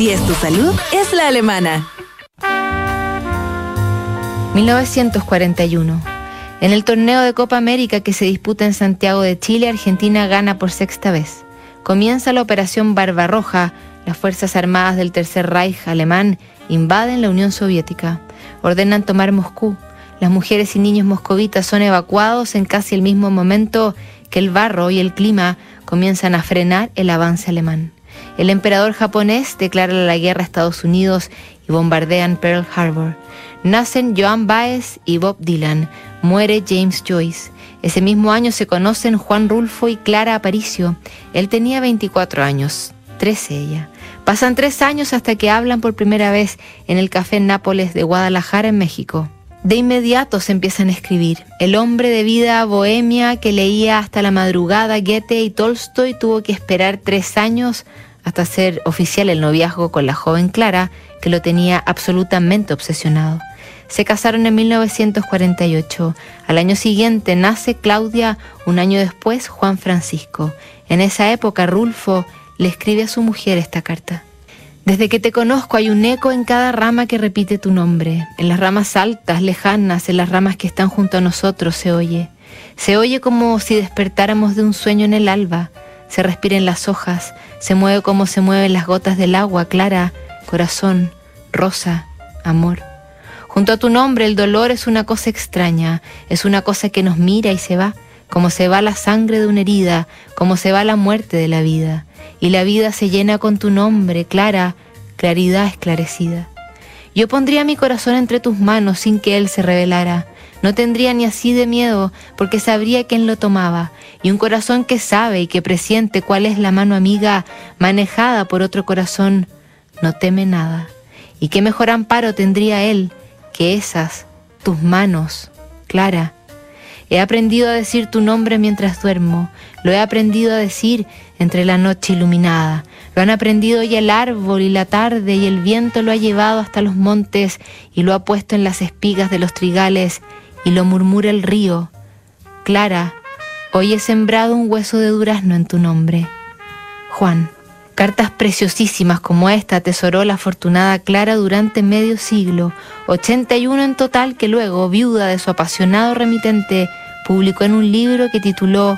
Si es tu salud, es la alemana. 1941. En el torneo de Copa América que se disputa en Santiago de Chile, Argentina gana por sexta vez. Comienza la Operación Barbarroja. Las Fuerzas Armadas del Tercer Reich alemán invaden la Unión Soviética. Ordenan tomar Moscú. Las mujeres y niños moscovitas son evacuados en casi el mismo momento que el barro y el clima comienzan a frenar el avance alemán. El emperador japonés declara la guerra a Estados Unidos y bombardean Pearl Harbor. Nacen Joan Baez y Bob Dylan. Muere James Joyce. Ese mismo año se conocen Juan Rulfo y Clara Aparicio. Él tenía 24 años, 13 ella. Pasan tres años hasta que hablan por primera vez en el Café Nápoles de Guadalajara, en México. De inmediato se empiezan a escribir. El hombre de vida bohemia que leía hasta la madrugada Goethe y Tolstoy tuvo que esperar tres años hasta ser oficial el noviazgo con la joven Clara, que lo tenía absolutamente obsesionado. Se casaron en 1948. Al año siguiente nace Claudia, un año después Juan Francisco. En esa época Rulfo le escribe a su mujer esta carta. Desde que te conozco hay un eco en cada rama que repite tu nombre. En las ramas altas, lejanas, en las ramas que están junto a nosotros se oye. Se oye como si despertáramos de un sueño en el alba. Se respira en las hojas, se mueve como se mueven las gotas del agua clara, corazón, rosa, amor. Junto a tu nombre el dolor es una cosa extraña, es una cosa que nos mira y se va, como se va la sangre de una herida, como se va la muerte de la vida. Y la vida se llena con tu nombre, clara, claridad esclarecida. Yo pondría mi corazón entre tus manos sin que él se revelara. No tendría ni así de miedo, porque sabría quién lo tomaba, y un corazón que sabe y que presiente cuál es la mano amiga manejada por otro corazón, no teme nada. ¿Y qué mejor amparo tendría él que esas, tus manos, Clara? He aprendido a decir tu nombre mientras duermo, lo he aprendido a decir entre la noche iluminada, lo han aprendido ya el árbol y la tarde y el viento lo ha llevado hasta los montes y lo ha puesto en las espigas de los trigales y lo murmura el río. Clara, hoy he sembrado un hueso de durazno en tu nombre. Juan. Cartas preciosísimas como esta atesoró la afortunada Clara durante medio siglo, 81 en total que luego, viuda de su apasionado remitente, publicó en un libro que tituló